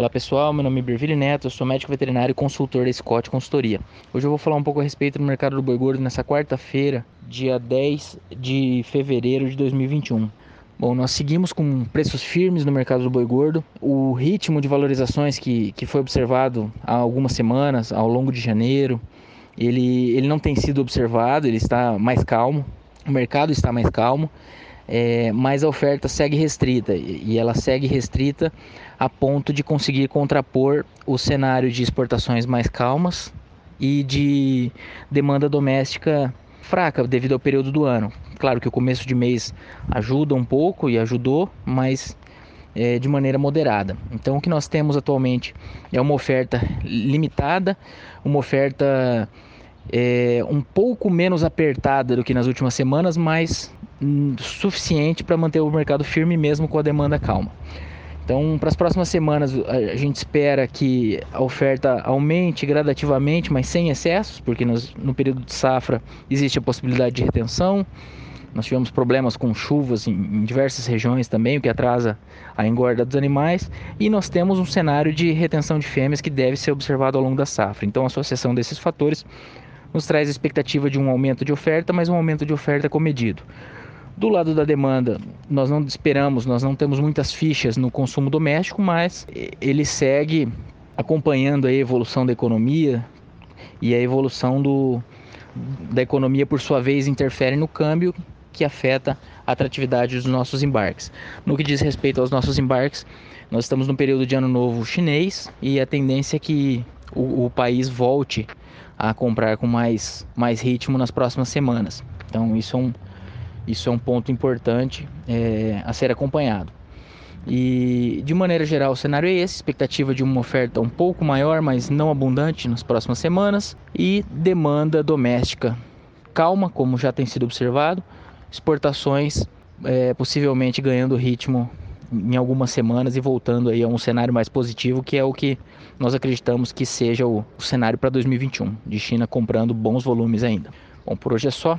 Olá pessoal, meu nome é Berville Neto, eu sou médico veterinário e consultor da Scott Consultoria. Hoje eu vou falar um pouco a respeito do mercado do boi gordo nessa quarta-feira, dia 10 de fevereiro de 2021. Bom, nós seguimos com preços firmes no mercado do boi gordo. O ritmo de valorizações que, que foi observado há algumas semanas, ao longo de janeiro, ele, ele não tem sido observado, ele está mais calmo, o mercado está mais calmo é, mas a oferta segue restrita e ela segue restrita a ponto de conseguir contrapor o cenário de exportações mais calmas e de demanda doméstica fraca devido ao período do ano. Claro que o começo de mês ajuda um pouco e ajudou, mas é, de maneira moderada. Então o que nós temos atualmente é uma oferta limitada, uma oferta é, um pouco menos apertada do que nas últimas semanas, mas suficiente para manter o mercado firme mesmo com a demanda calma. Então, para as próximas semanas, a gente espera que a oferta aumente gradativamente, mas sem excessos, porque nos, no período de safra existe a possibilidade de retenção. Nós tivemos problemas com chuvas em, em, diversas regiões também, o que atrasa a engorda dos animais. E nós temos um cenário de retenção de fêmeas que deve ser observado ao longo da safra. Então, a associação desses fatores nos traz a expectativa de um aumento de oferta, mas um aumento de oferta comedido. Do lado da demanda, nós não esperamos, nós não temos muitas fichas no consumo doméstico, mas ele segue acompanhando a evolução da economia e a evolução do, da economia, por sua vez, interfere no câmbio que afeta a atratividade dos nossos embarques. No que diz respeito aos nossos embarques, nós estamos no período de ano novo chinês e a tendência é que o, o país volte a comprar com mais, mais ritmo nas próximas semanas. Então isso é um, isso é um ponto importante é, a ser acompanhado. E de maneira geral o cenário é esse, expectativa de uma oferta um pouco maior, mas não abundante nas próximas semanas e demanda doméstica calma, como já tem sido observado, exportações é, possivelmente ganhando ritmo em algumas semanas e voltando aí a um cenário mais positivo, que é o que nós acreditamos que seja o, o cenário para 2021, de China comprando bons volumes ainda. Bom, por hoje é só.